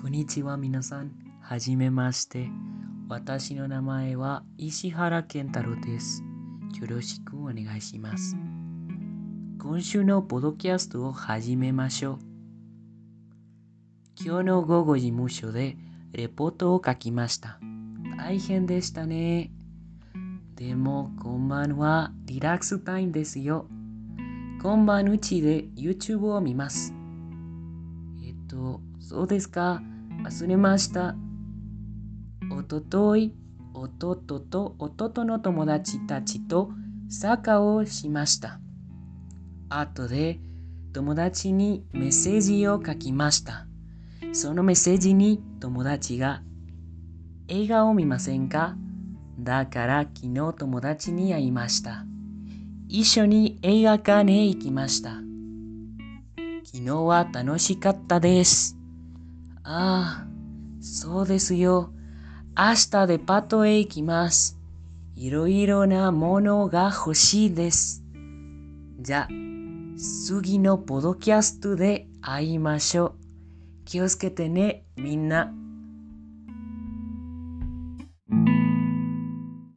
こんにちは皆さん。はじめまして。私の名前は石原健太郎です。よろしくお願いします。今週のポドキャストを始めましょう。今日の午後事務所でレポートを書きました。大変でしたね。でも今晩はリラックスタイムですよ。今晩うちで YouTube を見ます。えっと、そうですか。忘れました。おととい、弟と弟の友達たちとサッカーをしました。後で友達にメッセージを書きました。そのメッセージに友達が映画を見ませんかだから昨日友達に会いました。一緒に映画館へ行きました。昨日は楽しかったです。ああ、そうですよ。明日デパートへ行きます。いろいろなものが欲しいです。じゃあ、次のポドキャストで会いましょう。気をつけてね、みんな。